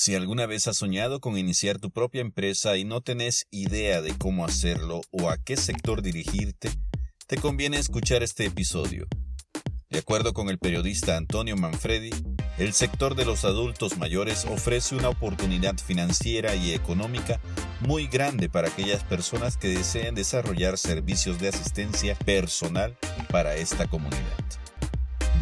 Si alguna vez has soñado con iniciar tu propia empresa y no tenés idea de cómo hacerlo o a qué sector dirigirte, te conviene escuchar este episodio. De acuerdo con el periodista Antonio Manfredi, el sector de los adultos mayores ofrece una oportunidad financiera y económica muy grande para aquellas personas que deseen desarrollar servicios de asistencia personal para esta comunidad.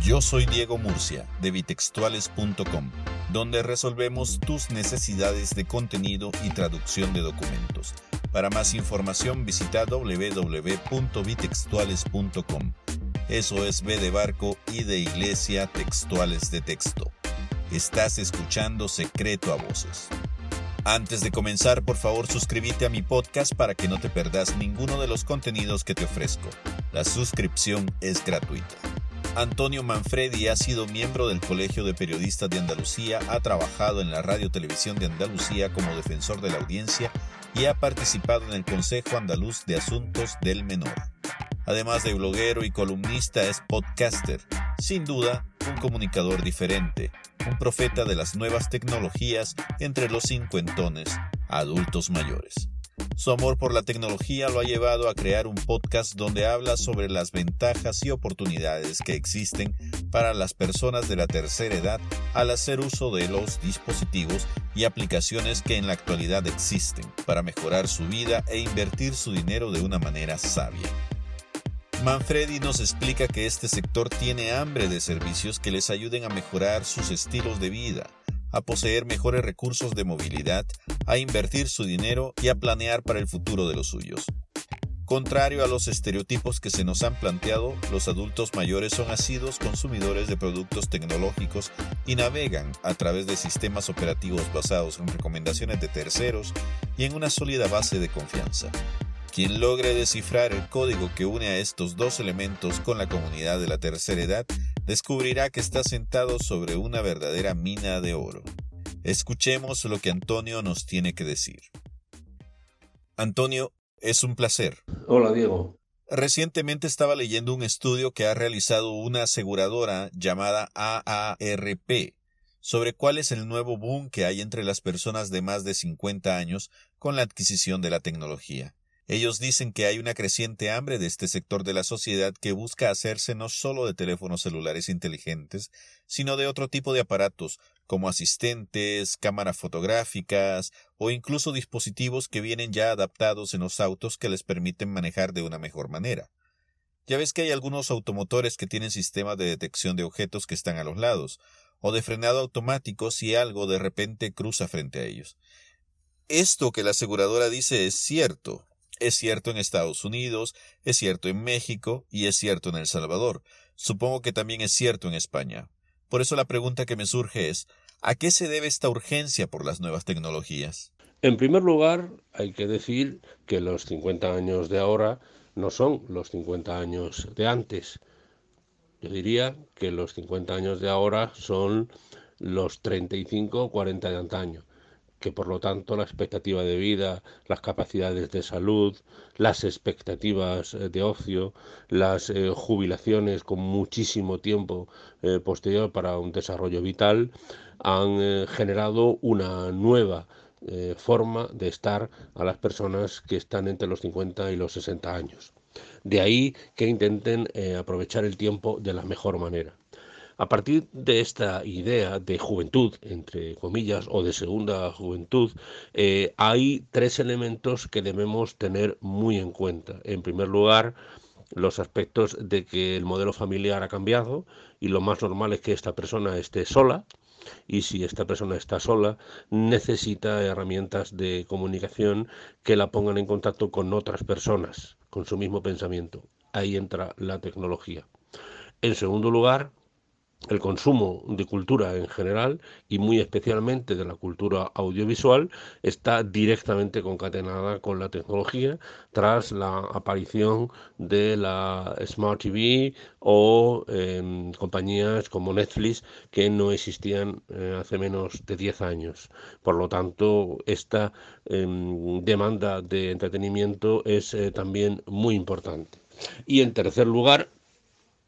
Yo soy Diego Murcia de bitextuales.com donde resolvemos tus necesidades de contenido y traducción de documentos. Para más información visita www.bitextuales.com. Eso es B de barco y de iglesia textuales de texto. Estás escuchando Secreto a Voces. Antes de comenzar, por favor suscríbete a mi podcast para que no te perdas ninguno de los contenidos que te ofrezco. La suscripción es gratuita. Antonio Manfredi ha sido miembro del Colegio de Periodistas de Andalucía, ha trabajado en la Radio Televisión de Andalucía como defensor de la audiencia y ha participado en el Consejo Andaluz de Asuntos del Menor. Además de bloguero y columnista, es podcaster, sin duda un comunicador diferente, un profeta de las nuevas tecnologías entre los cincuentones, adultos mayores. Su amor por la tecnología lo ha llevado a crear un podcast donde habla sobre las ventajas y oportunidades que existen para las personas de la tercera edad al hacer uso de los dispositivos y aplicaciones que en la actualidad existen para mejorar su vida e invertir su dinero de una manera sabia. Manfredi nos explica que este sector tiene hambre de servicios que les ayuden a mejorar sus estilos de vida, a poseer mejores recursos de movilidad, a invertir su dinero y a planear para el futuro de los suyos. Contrario a los estereotipos que se nos han planteado, los adultos mayores son asidos consumidores de productos tecnológicos y navegan a través de sistemas operativos basados en recomendaciones de terceros y en una sólida base de confianza. Quien logre descifrar el código que une a estos dos elementos con la comunidad de la tercera edad descubrirá que está sentado sobre una verdadera mina de oro. Escuchemos lo que Antonio nos tiene que decir. Antonio, es un placer. Hola, Diego. Recientemente estaba leyendo un estudio que ha realizado una aseguradora llamada AARP sobre cuál es el nuevo boom que hay entre las personas de más de 50 años con la adquisición de la tecnología. Ellos dicen que hay una creciente hambre de este sector de la sociedad que busca hacerse no solo de teléfonos celulares inteligentes, sino de otro tipo de aparatos, como asistentes, cámaras fotográficas o incluso dispositivos que vienen ya adaptados en los autos que les permiten manejar de una mejor manera. Ya ves que hay algunos automotores que tienen sistemas de detección de objetos que están a los lados, o de frenado automático si algo de repente cruza frente a ellos. Esto que la aseguradora dice es cierto, es cierto en Estados Unidos, es cierto en México y es cierto en El Salvador. Supongo que también es cierto en España. Por eso la pregunta que me surge es ¿a qué se debe esta urgencia por las nuevas tecnologías? En primer lugar, hay que decir que los 50 años de ahora no son los 50 años de antes. Yo diría que los 50 años de ahora son los 35 o 40 de antaño que por lo tanto la expectativa de vida, las capacidades de salud, las expectativas eh, de ocio, las eh, jubilaciones con muchísimo tiempo eh, posterior para un desarrollo vital han generado una nueva forma de estar a las personas que están entre los 50 y los 60 años. De ahí que intenten aprovechar el tiempo de la mejor manera. A partir de esta idea de juventud, entre comillas, o de segunda juventud, eh, hay tres elementos que debemos tener muy en cuenta. En primer lugar, los aspectos de que el modelo familiar ha cambiado y lo más normal es que esta persona esté sola y si esta persona está sola necesita herramientas de comunicación que la pongan en contacto con otras personas con su mismo pensamiento. Ahí entra la tecnología. En segundo lugar, el consumo de cultura en general y muy especialmente de la cultura audiovisual está directamente concatenada con la tecnología tras la aparición de la Smart TV o em, compañías como Netflix que no existían eh, hace menos de 10 años. Por lo tanto, esta em, demanda de entretenimiento es eh, también muy importante. Y en tercer lugar,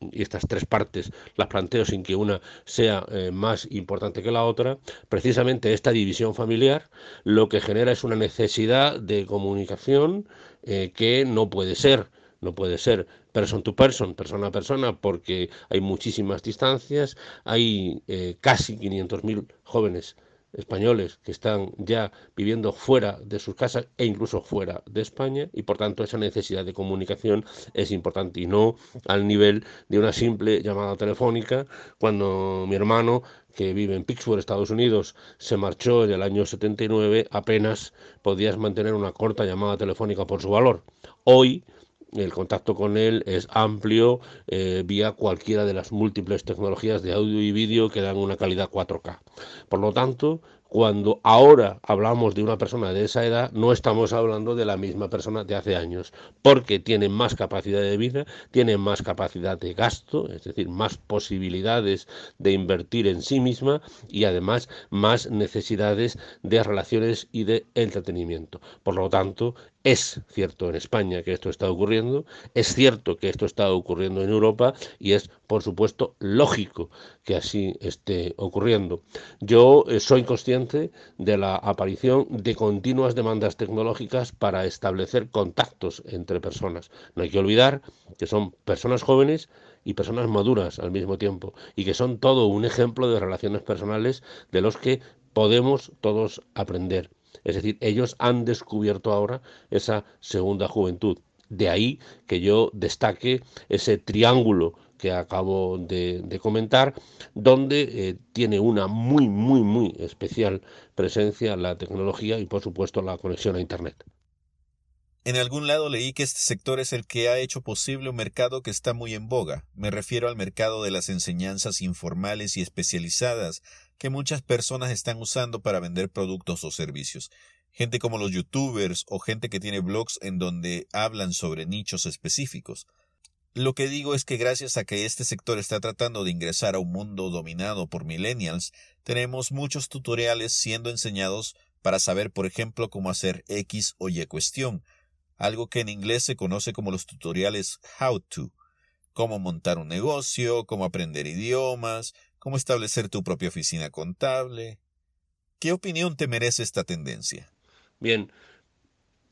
y estas tres partes las planteo sin que una sea eh, más importante que la otra, precisamente esta división familiar lo que genera es una necesidad de comunicación eh, que no puede ser, no puede ser person to person, persona a persona, porque hay muchísimas distancias, hay eh, casi 500.000 jóvenes españoles que están ya viviendo fuera de sus casas e incluso fuera de España y por tanto esa necesidad de comunicación es importante y no al nivel de una simple llamada telefónica cuando mi hermano que vive en Pittsburgh, Estados Unidos, se marchó en el año 79, apenas podías mantener una corta llamada telefónica por su valor. Hoy el contacto con él es amplio eh, vía cualquiera de las múltiples tecnologías de audio y vídeo que dan una calidad 4K. Por lo tanto, cuando ahora hablamos de una persona de esa edad, no estamos hablando de la misma persona de hace años, porque tiene más capacidad de vida, tiene más capacidad de gasto, es decir, más posibilidades de invertir en sí misma y además más necesidades de relaciones y de entretenimiento. Por lo tanto, es cierto en España que esto está ocurriendo, es cierto que esto está ocurriendo en Europa y es, por supuesto, lógico que así esté ocurriendo. Yo eh, soy consciente de la aparición de continuas demandas tecnológicas para establecer contactos entre personas. No hay que olvidar que son personas jóvenes y personas maduras al mismo tiempo y que son todo un ejemplo de relaciones personales de los que podemos todos aprender. Es decir, ellos han descubierto ahora esa segunda juventud. De ahí que yo destaque ese triángulo que acabo de, comentar, donde eh, tiene una muy, muy, muy especial presencia la tecnología y, por supuesto, la conexión a Internet. En algún lado leí que este sector es el que ha hecho posible un mercado que está muy en boga. Me refiero al mercado de las enseñanzas informales y especializadas, que muchas personas están usando para vender productos o servicios. Gente como los youtubers o gente que tiene blogs en donde hablan sobre nichos específicos. Lo que digo es que gracias a que este sector está tratando de ingresar a un mundo dominado por millennials, tenemos muchos tutoriales siendo enseñados para saber, por ejemplo, cómo hacer X o Y cuestión, algo que en inglés se conoce como los tutoriales How to, cómo montar un negocio, cómo aprender idiomas, cómo establecer tu propia oficina contable. ¿Qué opinión te merece esta tendencia? Bien,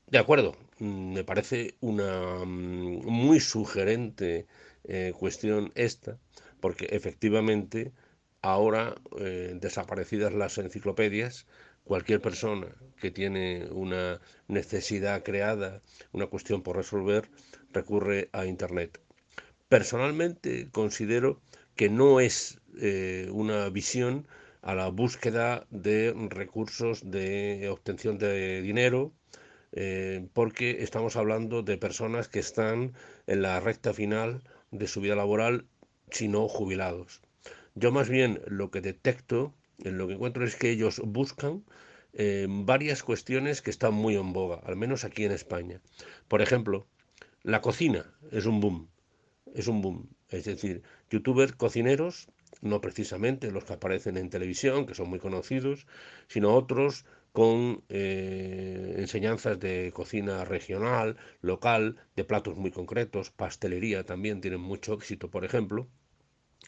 de acuerdo, me parece una mm, muy sugerente eh, cuestión esta, porque efectivamente ahora, eh, desaparecidas las enciclopedias, cualquier persona que tiene una necesidad creada, una cuestión por resolver, recurre a Internet. Personalmente considero que no es eh, una visión a la búsqueda de recursos de obtención de dinero, eh, porque estamos hablando de personas que están en la recta final de su vida laboral, si no jubilados. Yo más bien lo que detecto, en lo que encuentro es que ellos buscan eh, varias cuestiones que están muy en boga, al menos aquí en España. Por ejemplo, la cocina es un boom, es un boom. Es decir, youtubers cocineros, no precisamente los que aparecen en televisión, que son muy conocidos, sino otros con eh, enseñanzas de cocina regional, local, de platos muy concretos, pastelería también tienen mucho éxito, por ejemplo.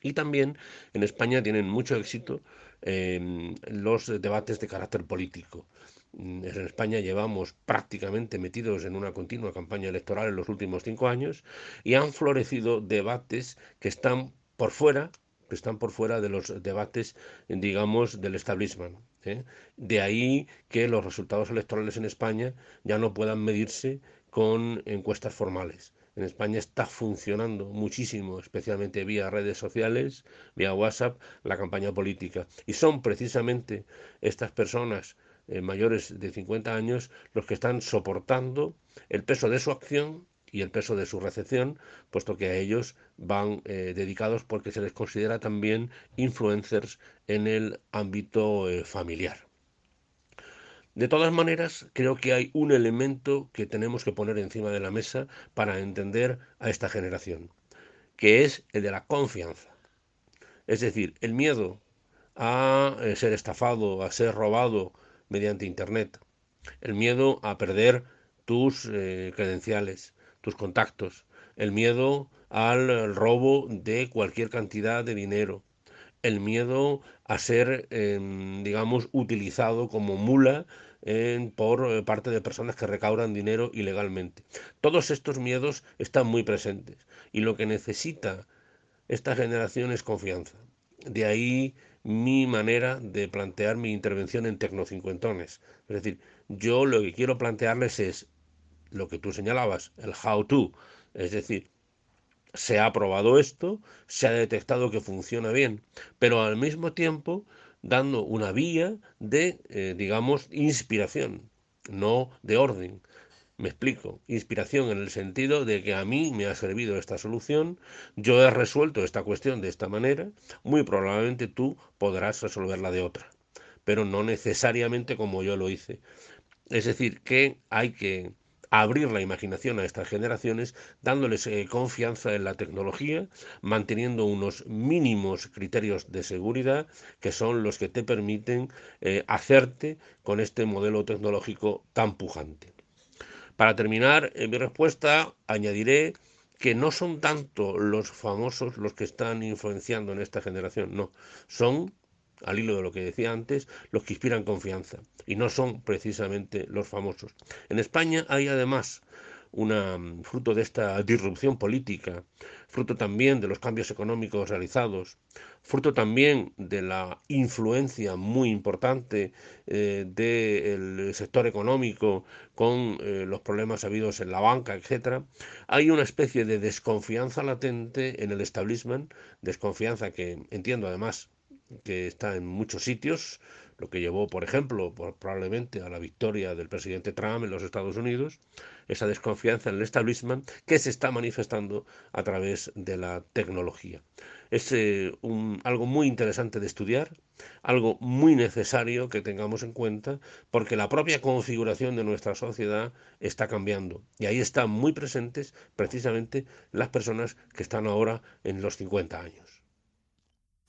Y también en España tienen mucho éxito em, los debates de carácter político. En España llevamos prácticamente metidos en una continua campaña electoral en los últimos cinco años y han florecido debates que están por fuera están por fuera de los debates, digamos, del establishment. ¿eh? De ahí que los resultados electorales en España ya no puedan medirse con encuestas formales. En España está funcionando muchísimo, especialmente vía redes sociales, vía WhatsApp, la campaña política. Y son precisamente estas personas eh, mayores de 50 años los que están soportando el peso de su acción y el peso de su recepción, puesto que a ellos van eh, dedicados porque se les considera también influencers en el ámbito eh, familiar. De todas maneras, creo que hay un elemento que tenemos que poner encima de la mesa para entender a esta generación, que es el de la confianza. Es decir, el miedo a eh, ser estafado, a ser robado mediante Internet, el miedo a perder tus credenciales, tus contactos, el miedo al robo de cualquier cantidad de dinero, el miedo a ser, em, digamos, utilizado como mula por eh, parte de personas que recaudan dinero ilegalmente. Todos estos miedos están muy presentes y lo que necesita esta generación es confianza. De ahí mi manera de plantear mi intervención en Tecnocincuentones. Es decir, yo lo que quiero plantearles es lo que tú señalabas, el how to. Es decir, se ha probado esto, se ha detectado que funciona bien, pero al mismo tiempo dando una vía de, eh, digamos, inspiración, no de orden. Me explico, inspiración en el sentido de que a mí me ha servido esta solución, yo he resuelto esta cuestión de esta manera, muy probablemente tú podrás resolverla de otra, pero no necesariamente como yo lo hice. Es decir, que hay que abrir la imaginación a estas generaciones, dándoles eh, confianza en la tecnología, manteniendo unos mínimos criterios de seguridad que son los que te permiten eh, hacerte con este modelo tecnológico tan pujante. Para terminar en mi respuesta, añadiré que no son tanto los famosos los que están influenciando en esta generación, no, son al hilo de lo que decía antes, los que inspiran confianza y no son precisamente los famosos. En España hay además una mm, fruto de esta disrupción política, fruto también de los cambios económicos realizados, fruto también de la influencia muy importante eh, del sector económico con eh, los problemas habidos en la banca, etcétera, hay una especie de desconfianza latente en el establishment, desconfianza que entiendo además que está en muchos sitios, lo que llevó, por ejemplo, probablemente a la victoria del presidente Trump en los Estados Unidos, esa desconfianza en el establishment que se está manifestando a través de la tecnología. Es eh, algo muy interesante de estudiar, algo muy necesario que tengamos en cuenta, porque la propia configuración de nuestra sociedad está cambiando. Y ahí están muy presentes precisamente las personas que están ahora en los 50 años.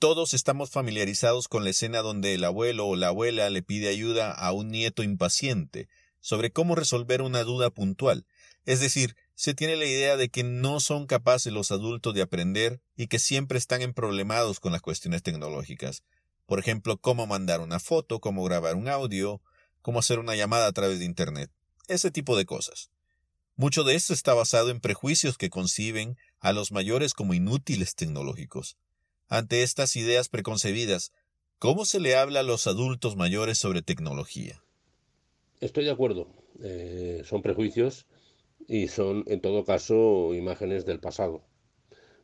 Todos estamos familiarizados con la escena donde el abuelo o la abuela le pide ayuda a un nieto impaciente sobre cómo resolver una duda puntual. Es decir, se tiene la idea de que no son capaces los adultos de aprender y que siempre están emproblemados con las cuestiones tecnológicas. Por ejemplo, cómo mandar una foto, cómo grabar un audio, cómo hacer una llamada a través de Internet. Ese tipo de cosas. Mucho de esto está basado en prejuicios que conciben a los mayores como inútiles tecnológicos. Ante estas ideas preconcebidas, ¿cómo se le habla a los adultos mayores sobre tecnología? Estoy de acuerdo. Eh, son prejuicios y son, en todo caso, imágenes del pasado.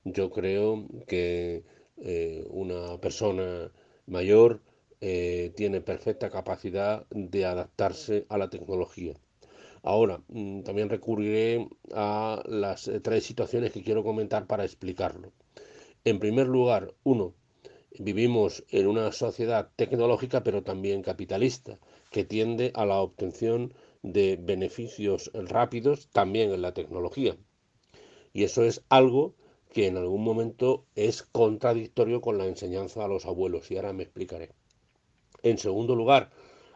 Yo creo que eh, una persona mayor eh, tiene perfecta capacidad de adaptarse a la tecnología. Ahora, mm, también recurriré a las tres situaciones que quiero comentar para explicarlo. En primer lugar, uno, vivimos en una sociedad tecnológica pero también capitalista, que tiende a la obtención de beneficios rápidos también en la tecnología. Y eso es algo que en algún momento es contradictorio con la enseñanza a los abuelos, y ahora me explicaré. En segundo lugar,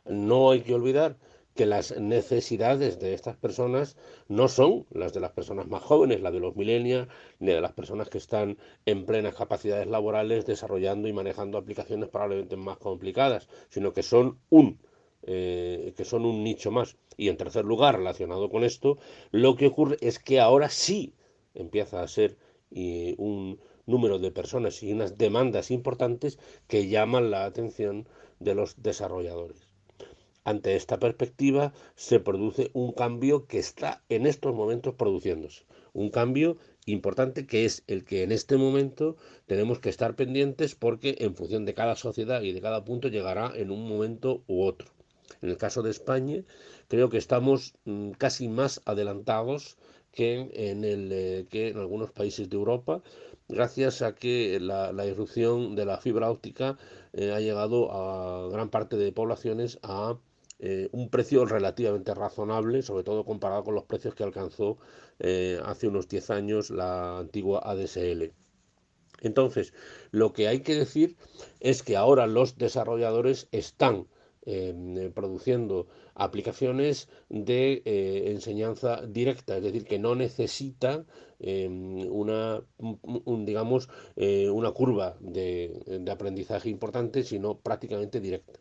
no hay que olvidar que las necesidades de estas personas no son las de las personas más jóvenes, las de los millennials, ni de las personas que están en plenas capacidades laborales desarrollando y manejando aplicaciones probablemente más complicadas, sino que son un eh, que son un nicho más. Y en tercer lugar, relacionado con esto, lo que ocurre es que ahora sí empieza a ser un número de personas y unas demandas importantes que llaman la atención de los desarrolladores. Ante esta perspectiva se produce un cambio que está en estos momentos produciéndose. Un cambio importante que es el que en este momento tenemos que estar pendientes porque en función de cada sociedad y de cada punto llegará en un momento u otro. En el caso de España, creo que estamos mm, casi más adelantados que en, el, eh, que en algunos países de Europa, gracias a que la, irrupción de la fibra óptica eh, ha llegado a gran parte de poblaciones a eh, un precio relativamente razonable, sobre todo comparado con los precios que alcanzó eh, hace unos 10 años la antigua ADSL. Entonces, lo que hay que decir es que ahora los desarrolladores están em, produciendo aplicaciones de eh, enseñanza directa, es decir, que no necesita em, una, digamos, una curva de, de, aprendizaje importante, sino prácticamente directa.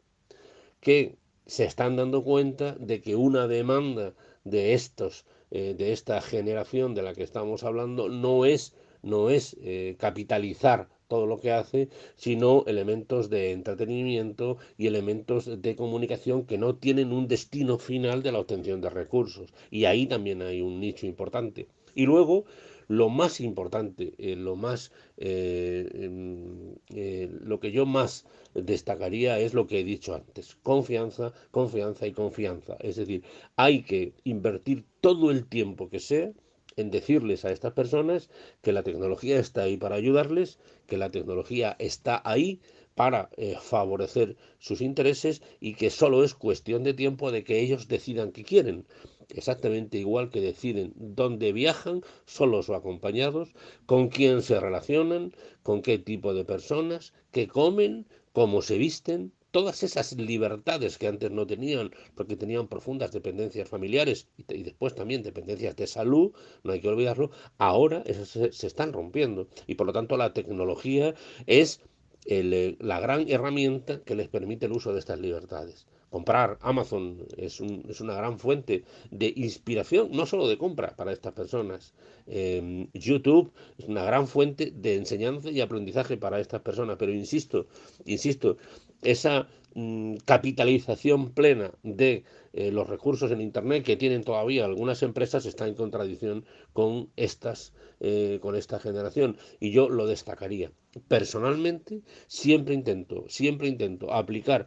Que se están dando cuenta de que una demanda de estos, eh, de esta generación de la que estamos hablando, no es, no es capitalizar todo lo que hace, sino elementos de entretenimiento y elementos de comunicación que no tienen un destino final de la obtención de recursos. Y ahí también hay un nicho importante. Y luego, lo más importante, eh, lo más, eh, em, eh, lo que yo más destacaría es lo que he dicho antes, confianza, confianza y confianza. Es decir, hay que invertir todo el tiempo que sea en decirles a estas personas que la tecnología está ahí para ayudarles, que la tecnología está ahí para eh, favorecer sus intereses y que solo es cuestión de tiempo de que ellos decidan qué quieren. Exactamente igual que deciden dónde viajan, solos o acompañados, con quién se relacionan, con qué tipo de personas, qué comen, cómo se visten, todas esas libertades que antes no tenían, porque tenían profundas dependencias familiares y, después también dependencias de salud, no hay que olvidarlo, ahora se, se, están rompiendo. Y por lo tanto la tecnología es el, la gran herramienta que les permite el uso de estas libertades comprar Amazon es, un, es, una gran fuente de inspiración, no solo de compra para estas personas. Em, YouTube es una gran fuente de enseñanza y aprendizaje para estas personas, pero insisto, insisto, esa mm, capitalización plena de eh, los recursos en Internet que tienen todavía algunas empresas está en contradicción con estas, eh, con esta generación. Y yo lo destacaría. Personalmente, siempre intento, siempre intento aplicar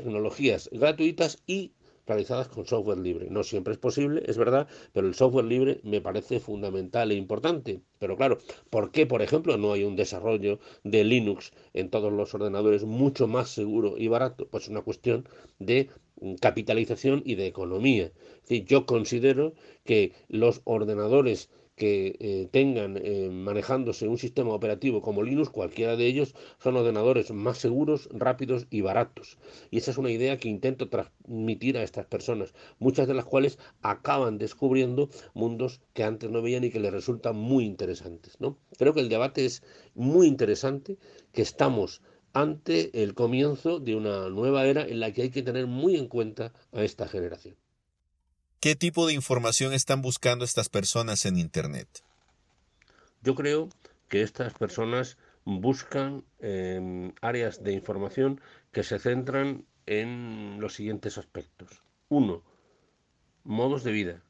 tecnologías gratuitas y realizadas con software libre. No siempre es posible, es verdad, pero el software libre me parece fundamental e importante. Pero claro, ¿por qué, por ejemplo, no hay un desarrollo de Linux en todos los ordenadores mucho más seguro y barato? Pues es una cuestión de capitalización y de economía. yo considero que los ordenadores que eh, tengan eh, manejándose un sistema operativo como Linux, cualquiera de ellos son ordenadores más seguros, rápidos y baratos. Y esa es una idea que intento transmitir a estas personas, muchas de las cuales acaban descubriendo mundos que antes no veían y que les resultan muy interesantes. ¿no? Creo que el debate es muy interesante, que estamos ante el comienzo de una nueva era en la que hay que tener muy en cuenta a esta generación. ¿Qué tipo de información están buscando estas personas en Internet? Yo creo que estas personas buscan em, áreas de información que se centran en los siguientes aspectos. Uno, modos de vida.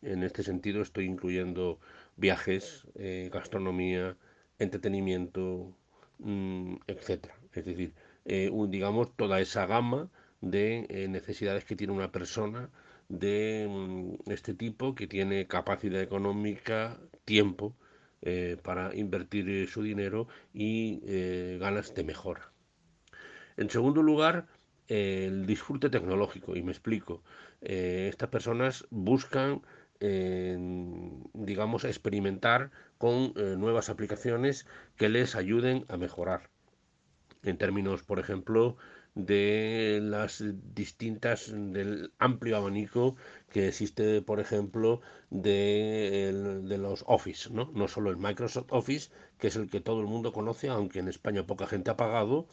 En este sentido estoy incluyendo viajes, eh, gastronomía, entretenimiento, mm, etcétera. Es decir, eh, digamos toda esa gama de eh, necesidades que tiene una persona de mm, este tipo que tiene capacidad económica, tiempo eh, para invertir eh, su dinero y eh, ganas de mejora. En segundo lugar, el disfrute tecnológico, y me explico. estas personas buscan, digamos, experimentar con nuevas aplicaciones que les ayuden a mejorar. En términos, por ejemplo, de las distintas, del amplio abanico que existe, por ejemplo, de, de, los Office, ¿no? No solo el Microsoft Office, que es el que todo el mundo conoce, aunque en España poca gente ha pagado,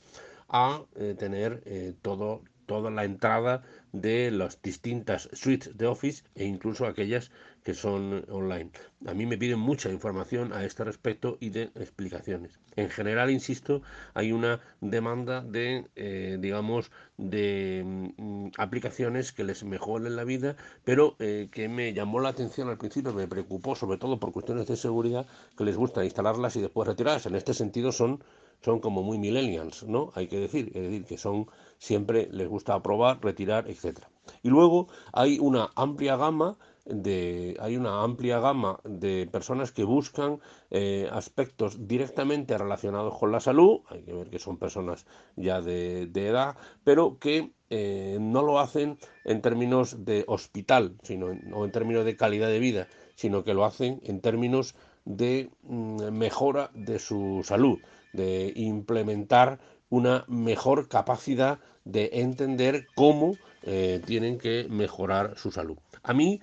a eh, tener eh, todo, toda la entrada de las distintas suites de Office e incluso aquellas que son online. A mí me piden mucha información a este respecto y de explicaciones. En general, insisto, hay una demanda de, eh, digamos, de mm, aplicaciones que les mejoren la vida, pero eh, que me llamó la atención al principio, me preocupó sobre todo por cuestiones de seguridad, que les gusta instalarlas y después retirarlas. En este sentido son son como muy millennials, ¿no? Hay que decir, es decir, que son siempre les gusta aprobar, retirar, etcétera. Y luego hay una amplia gama de, hay una amplia gama de personas que buscan eh, aspectos directamente relacionados con la salud, hay que ver que son personas ya de, edad, pero que eh, no lo hacen en términos de hospital, sino o en términos de calidad de vida, sino que lo hacen en términos de mm, mejora de su salud, de implementar una mejor capacidad de entender cómo eh, tienen que mejorar su salud. A mí,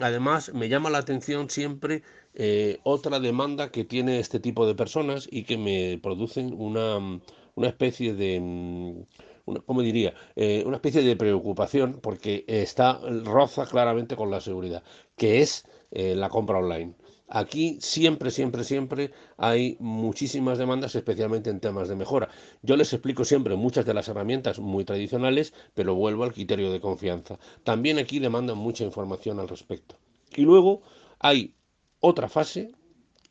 además, me llama la atención siempre eh, otra demanda que tiene este tipo de personas y que me producen una, una especie de... Mm, ¿cómo diría? Eh, una especie de preocupación porque está roza claramente con la seguridad, que es la compra online. Aquí siempre, siempre, siempre hay muchísimas demandas, especialmente en temas de mejora. Yo les explico siempre muchas de las herramientas muy tradicionales, pero vuelvo al criterio de confianza. También aquí demandan mucha información al respecto. Y luego hay otra fase,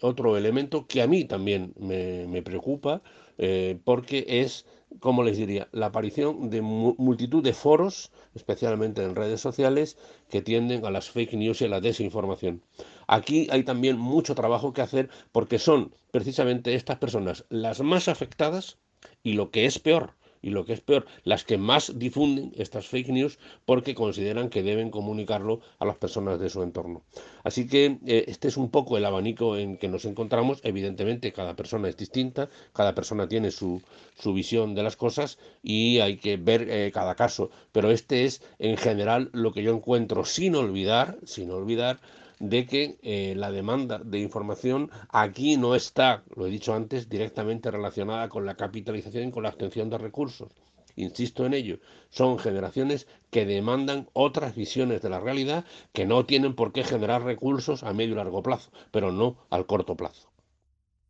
otro elemento que a mí también me, preocupa, eh, porque es como les diría, la aparición de multitud de foros, especialmente en redes sociales, que tienden a las fake news y a la desinformación. Aquí hay también mucho trabajo que hacer porque son precisamente estas personas las más afectadas y lo que es peor, y lo que es peor, las que más difunden estas fake news porque consideran que deben comunicarlo a las personas de su entorno. Así que eh, este es un poco el abanico en que nos encontramos. Evidentemente cada persona es distinta, cada persona tiene su, su visión de las cosas y hay que ver eh, cada caso. Pero este es en general lo que yo encuentro sin olvidar, sin olvidar de que eh, la demanda de información aquí no está, lo he dicho antes, directamente relacionada con la capitalización y con la obtención de recursos. Insisto en ello, son generaciones que demandan otras visiones de la realidad que no tienen por qué generar recursos a medio y largo plazo, pero no al corto plazo.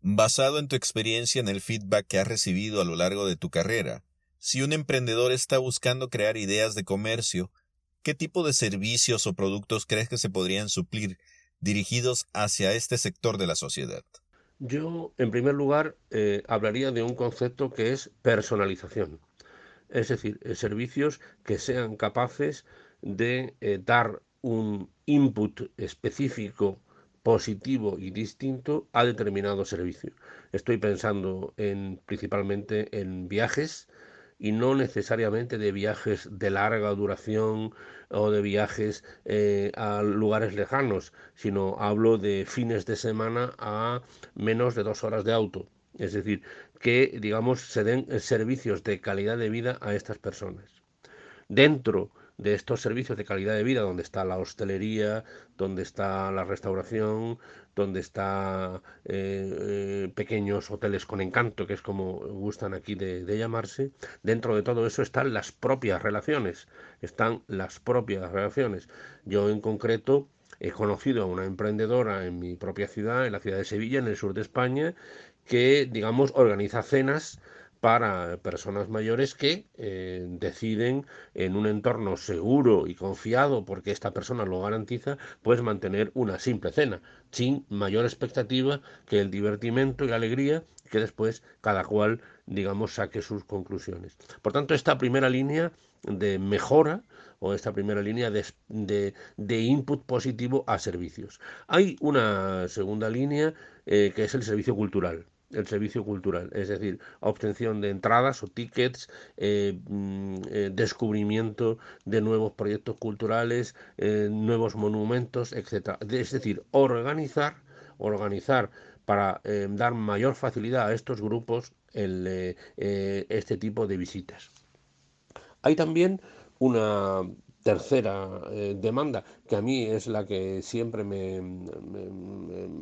Basado en tu experiencia en el feedback que has recibido a lo largo de tu carrera, si un emprendedor está buscando crear ideas de comercio, ¿Qué tipo de servicios o productos crees que se podrían suplir dirigidos hacia este sector de la sociedad? Yo, en primer lugar, eh, hablaría de un concepto que es personalización. Es decir, eh, servicios que sean capaces de eh, dar un input específico, positivo y distinto a determinado servicio. Estoy pensando en principalmente en viajes, y no necesariamente de viajes de larga duración o de viajes eh, a lugares lejanos, sino hablo de fines de semana a menos de dos horas de auto. Es decir, que, digamos, se den servicios de calidad de vida a estas personas. Dentro de estos servicios de calidad de vida, donde está la hostelería, donde está la restauración, donde está eh, eh, pequeños hoteles con encanto, que es como gustan aquí de, llamarse, dentro de todo eso están las propias relaciones, están las propias relaciones. Yo en concreto he conocido a una emprendedora en mi propia ciudad, en la ciudad de Sevilla, en el sur de España, que, digamos, organiza cenas para personas mayores que eh, deciden en un entorno seguro y confiado porque esta persona lo garantiza, pues mantener una simple cena, sin mayor expectativa que el divertimento y la alegría que después cada cual, digamos, saque sus conclusiones. Por tanto, esta primera línea de mejora o esta primera línea de, de, input positivo a servicios. Hay una segunda línea eh, que es el servicio cultural el servicio cultural, es decir, obtención de entradas o tickets, eh, mm, eh, descubrimiento de nuevos proyectos culturales, eh, nuevos monumentos, etc. Es decir, organizar, organizar para dar mayor facilidad a estos grupos este tipo de visitas. Hay también una tercera eh, demanda, que a mí es la que siempre me,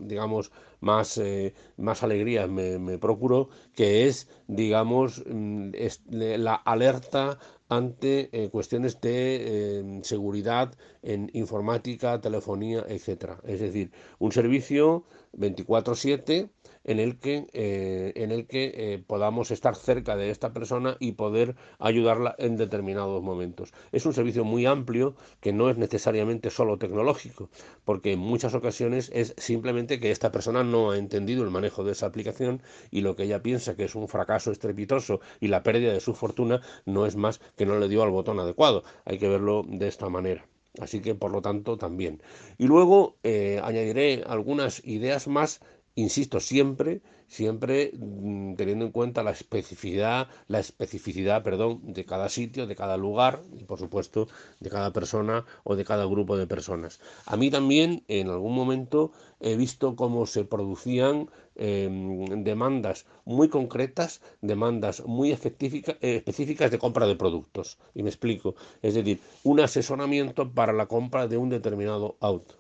digamos, más, eh, más alegría me, procuró, que es, digamos, mm, la alerta ante eh, cuestiones de seguridad en informática, telefonía, etcétera. Es decir, un servicio 24/7 en el que, eh, en el que eh, podamos estar cerca de esta persona y poder ayudarla en determinados momentos. Es un servicio muy amplio que no es necesariamente solo tecnológico, porque en muchas ocasiones es simplemente que esta persona no ha entendido el manejo de esa aplicación y lo que ella piensa que es un fracaso estrepitoso y la pérdida de su fortuna no es más que no le dio al botón adecuado. Hay que verlo de esta manera. Así que, por lo tanto, también. Y luego eh, añadiré algunas ideas más insisto, siempre, siempre mm, teniendo en cuenta la especificidad, la especificidad, perdón, de cada sitio, de cada lugar y por supuesto de cada persona o de cada grupo de personas. A mí también en algún momento he visto cómo se producían em, demandas muy concretas, demandas muy específicas de compra de productos. Y me explico. Es decir, un asesoramiento para la compra de un determinado auto.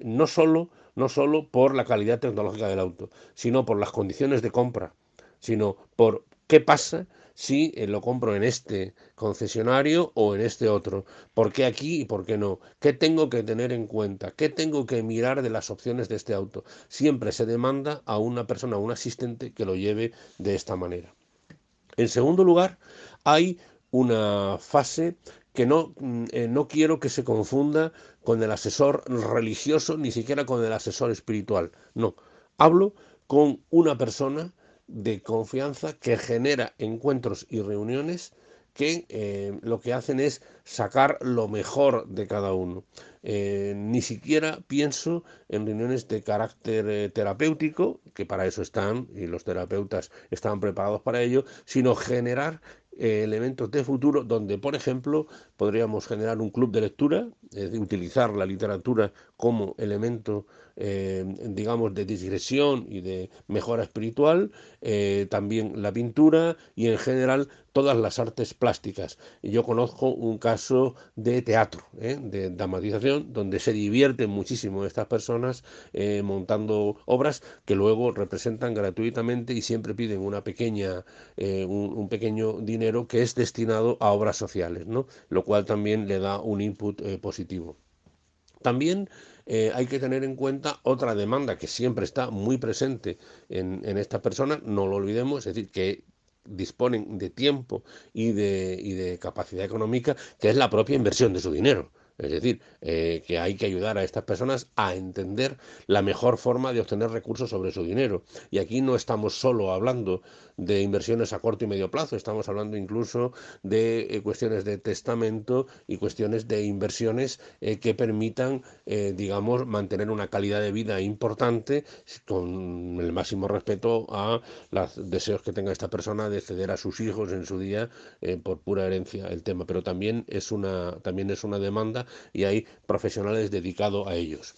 No solo no solo por la calidad tecnológica del auto, sino por las condiciones de compra, sino por qué pasa si eh, lo compro en este concesionario o en este otro, por qué aquí y por qué no, qué tengo que tener en cuenta, qué tengo que mirar de las opciones de este auto. Siempre se demanda a una persona, a un asistente que lo lleve de esta manera. En segundo lugar, hay una fase que no, mm, eh, no quiero que se confunda con el asesor religioso, ni siquiera con el asesor espiritual. No, hablo con una persona de confianza que genera encuentros y reuniones que eh, lo que hacen es sacar lo mejor de cada uno. Eh, ni siquiera pienso en reuniones de carácter eh, terapéutico, que para eso están y los terapeutas están preparados para ello, sino generar elementos de futuro donde, por ejemplo, podríamos generar un club de lectura, utilizar la literatura como elemento, eh, digamos, de digresión y de mejora espiritual, eh, también la pintura y en general todas las artes plásticas. Yo conozco un caso de teatro, ¿eh? de dramatización, donde se divierten muchísimo estas personas montando obras que luego representan gratuitamente y siempre piden una pequeña, un, un, pequeño dinero que es destinado a obras sociales, ¿no? Lo cual también le da un input eh, positivo. También eh, hay que tener en cuenta otra demanda que siempre está muy presente en, en estas personas, no lo olvidemos, es decir, que disponen de tiempo y de, y de capacidad económica, que es la propia inversión de su dinero. Es decir, eh, que hay que ayudar a estas personas a entender la mejor forma de obtener recursos sobre su dinero. Y aquí no estamos solo hablando de inversiones a corto y medio plazo, estamos hablando incluso de eh, cuestiones de testamento y cuestiones de inversiones eh, que permitan, digamos, mantener una calidad de vida importante con el máximo respeto a los deseos que tenga esta persona de ceder a sus hijos en su día por pura herencia el tema. Pero también es una, también es una demanda y hay profesionales dedicados a ellos.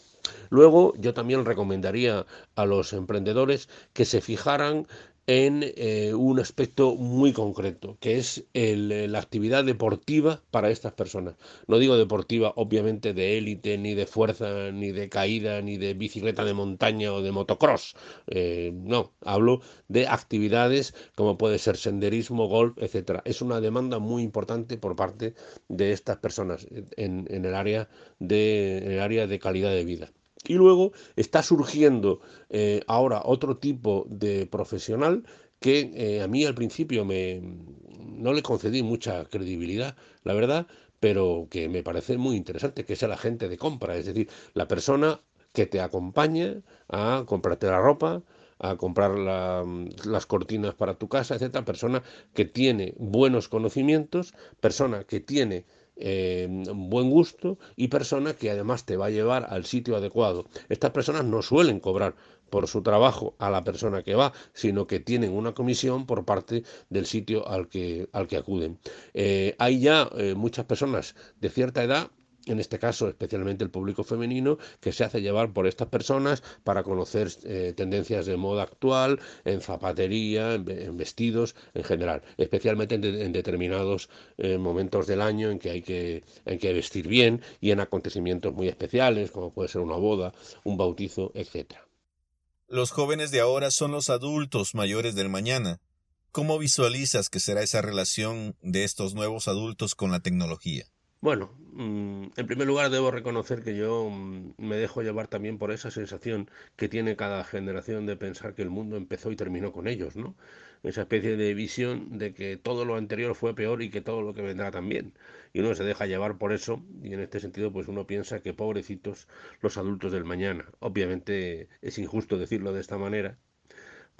Luego, yo también recomendaría a los emprendedores que se fijaran en eh, un aspecto muy concreto, que es la actividad deportiva para estas personas. No digo deportiva, obviamente, de élite, ni de fuerza, ni de caída, ni de bicicleta de montaña o de motocross. Eh, no, hablo de actividades como puede ser senderismo, golf, etcétera. Es una demanda muy importante por parte de estas personas en, el área de, en el área de calidad de vida. Y luego está surgiendo eh, ahora otro tipo de profesional que eh, a mí al principio me, no le concedí mucha credibilidad, la verdad, pero que me parece muy interesante, que es el agente de compra, es decir, la persona que te acompaña a comprarte la ropa, a comprar las cortinas para tu casa, etcétera, persona que tiene buenos conocimientos, persona que tiene eh, buen gusto y persona que además te va a llevar al sitio adecuado. Estas personas no suelen cobrar por su trabajo a la persona que va, sino que tienen una comisión por parte del sitio al que, al que acuden. Eh, hay ya eh, muchas personas de cierta edad en este caso especialmente el público femenino, que se hace llevar por estas personas para conocer eh, tendencias de moda actual, en zapatería, en, vestidos en general, especialmente en, determinados eh, momentos del año en que, hay que hay que vestir bien y en acontecimientos muy especiales, como puede ser una boda, un bautizo, etc. Los jóvenes de ahora son los adultos mayores del mañana. ¿Cómo visualizas que será esa relación de estos nuevos adultos con la tecnología? Bueno, mm, en primer lugar debo reconocer que yo mm, me dejo llevar también por esa sensación que tiene cada generación de pensar que el mundo empezó y terminó con ellos, ¿no? Esa especie de visión de que todo lo anterior fue peor y que todo lo que vendrá también. Y uno se deja llevar por eso y en este sentido pues uno piensa que pobrecitos los adultos del mañana. Obviamente es injusto decirlo de esta manera,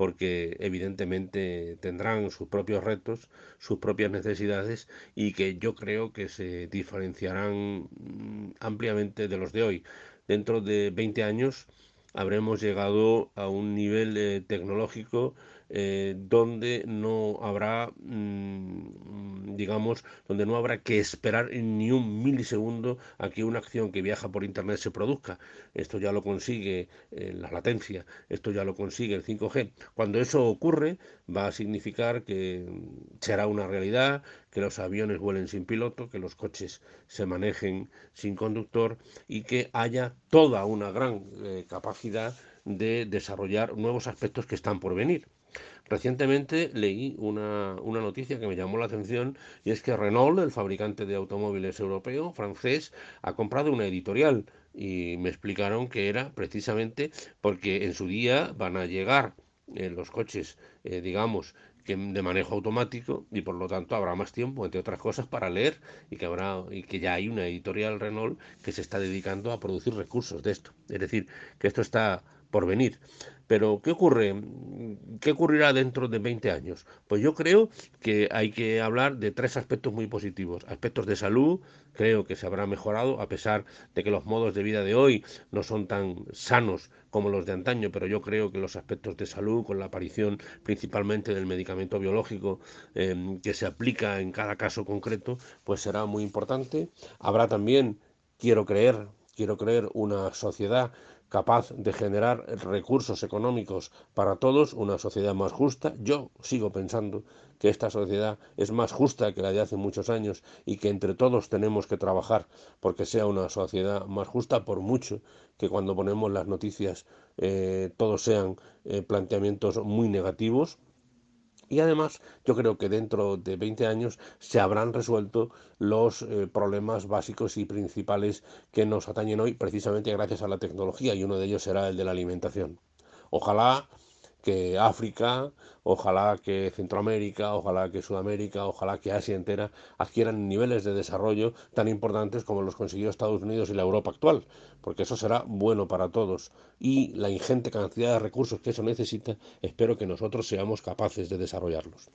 porque evidentemente tendrán sus propios retos, sus propias necesidades y que yo creo que se diferenciarán mm, ampliamente de los de hoy. Dentro de 20 años habremos llegado a un nivel eh, tecnológico eh, donde no habrá, mm, digamos, donde no habrá que esperar ni un milisegundo a que una acción que viaja por Internet se produzca. Esto ya lo consigue eh, la latencia, esto ya lo consigue el 5G. Cuando eso ocurre, va a significar que será una realidad, que los aviones vuelen sin piloto, que los coches se manejen sin conductor y que haya toda una gran eh, capacidad de desarrollar nuevos aspectos que están por venir. Recientemente leí una, noticia que me llamó la atención y es que Renault, el fabricante de automóviles europeo, francés, ha comprado una editorial y me explicaron que era precisamente porque en su día van a llegar eh, los coches, eh, digamos, que de manejo automático y por lo tanto habrá más tiempo, entre otras cosas, para leer y que habrá y que ya hay una editorial Renault que se está dedicando a producir recursos de esto. Es decir, que esto está por venir. Pero, ¿qué ocurre? ¿Qué ocurrirá dentro de 20 años? Pues yo creo que hay que hablar de tres aspectos muy positivos. Aspectos de salud, creo que se habrá mejorado, a pesar de que los modos de vida de hoy no son tan sanos como los de antaño, pero yo creo que los aspectos de salud, con la aparición principalmente del medicamento biológico em, que se aplica en cada caso concreto, pues será muy importante. Habrá también, quiero creer, quiero creer, una sociedad capaz de generar recursos económicos para todos, una sociedad más justa. Yo sigo pensando que esta sociedad es más justa que la de hace muchos años y que entre todos tenemos que trabajar porque sea una sociedad más justa, por mucho que cuando ponemos las noticias eh, todos sean eh, planteamientos muy negativos. Y además yo creo que dentro de 20 años se habrán resuelto los eh, problemas básicos y principales que nos atañen hoy precisamente gracias a la tecnología y uno de ellos será el de la alimentación. Ojalá que África, ojalá que Centroamérica, ojalá que Sudamérica, ojalá que Asia entera adquieran niveles de desarrollo tan importantes como los consiguió Estados Unidos y la Europa actual, porque eso será bueno para todos. Y la ingente cantidad de recursos que eso necesita, espero que nosotros seamos capaces de desarrollarlos.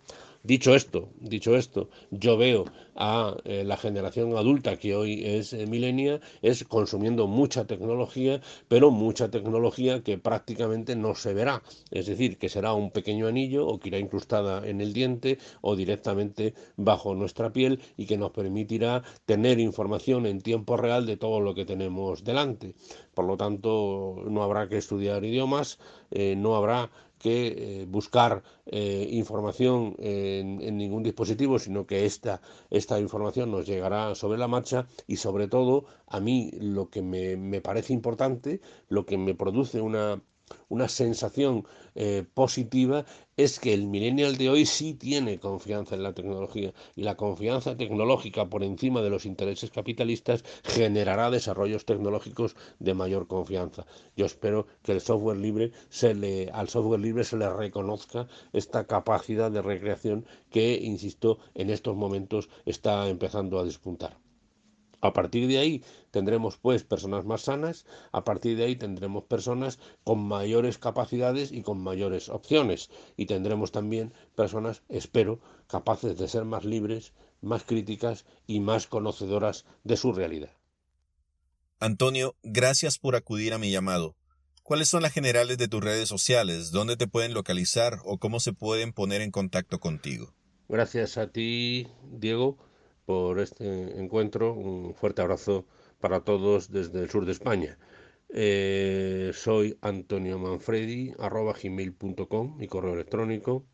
Dicho esto, dicho esto, yo veo a eh, la generación adulta que hoy es eh, milenia, es consumiendo mucha tecnología, pero mucha tecnología que prácticamente no se verá. Es decir, que será un pequeño anillo o que irá incrustada en el diente o directamente bajo nuestra piel y que nos permitirá tener información en tiempo real de todo lo que tenemos delante. Por lo tanto, no habrá que estudiar idiomas, eh, no habrá que eh, buscar eh, información en, ningún dispositivo, sino que esta, esta información nos llegará sobre la marcha y sobre todo a mí lo que me, me parece importante, lo que me produce una, una sensación eh, positiva es que el millennial de hoy sí tiene confianza en la tecnología y la confianza tecnológica por encima de los intereses capitalistas generará desarrollos tecnológicos de mayor confianza. Yo espero que el software libre se le, al software libre se le reconozca esta capacidad de recreación que, insisto, en estos momentos está empezando a despuntar. A partir de ahí tendremos pues personas más sanas, a partir de ahí tendremos personas con mayores capacidades y con mayores opciones y tendremos también personas, espero, capaces de ser más libres, más críticas y más conocedoras de su realidad. Antonio, gracias por acudir a mi llamado. ¿Cuáles son las generales de tus redes sociales? ¿Dónde te pueden localizar o cómo se pueden poner en contacto contigo? Gracias a ti, Diego por este encuentro. Un fuerte abrazo para todos desde el sur de España. Eh, soy Antonio Manfredi, arroba gmail.com, mi correo electrónico,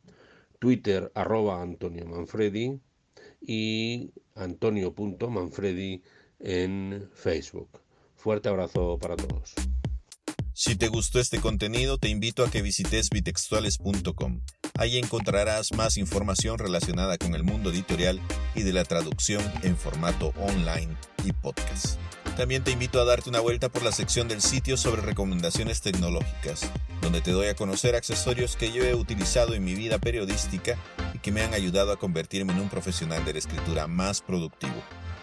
Twitter, arroba Antonio Manfredi y Antonio.manfredi en Facebook. Fuerte abrazo para todos. Si te gustó este contenido, te invito a que visites bitextuales.com. Ahí encontrarás más información relacionada con el mundo editorial y de la traducción en formato online y podcast. También te invito a darte una vuelta por la sección del sitio sobre recomendaciones tecnológicas, donde te doy a conocer accesorios que yo he utilizado en mi vida periodística y que me han ayudado a convertirme en un profesional de la escritura más productivo.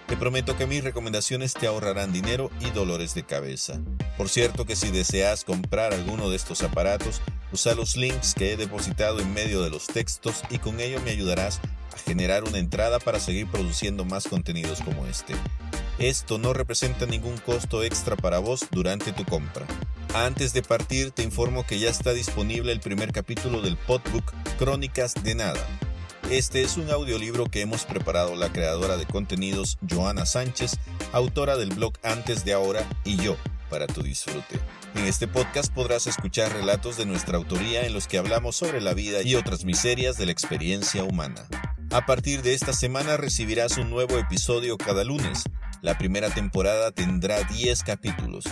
Te prometo que mis recomendaciones te ahorrarán dinero y dolores de cabeza. Por cierto que si deseas comprar alguno de estos aparatos, usa los links que he depositado en medio de los textos y con ello me ayudarás a generar una entrada para seguir produciendo más contenidos como este. Esto no representa ningún costo extra para vos durante tu compra. Antes de partir, te informo que ya está disponible el primer capítulo del podbook Crónicas de Nada. Este es un audiolibro que hemos preparado la creadora de contenidos Joana Sánchez, autora del blog Antes de Ahora y yo, para tu disfrute. En este podcast podrás escuchar relatos de nuestra autoría en los que hablamos sobre la vida y otras miserias de la experiencia humana. A partir de esta semana recibirás un nuevo episodio cada lunes. La primera temporada tendrá 10 capítulos.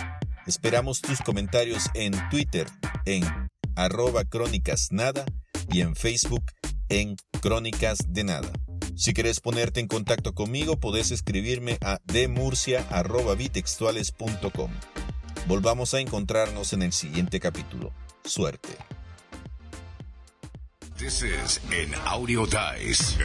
Esperamos tus comentarios en Twitter en arroba crónicas nada y en Facebook en Crónicas de Nada. Si quieres ponerte en contacto conmigo, podés escribirme a demurcia.bitextuales.com. Volvamos a encontrarnos en el siguiente capítulo. Suerte. This is an audio dice.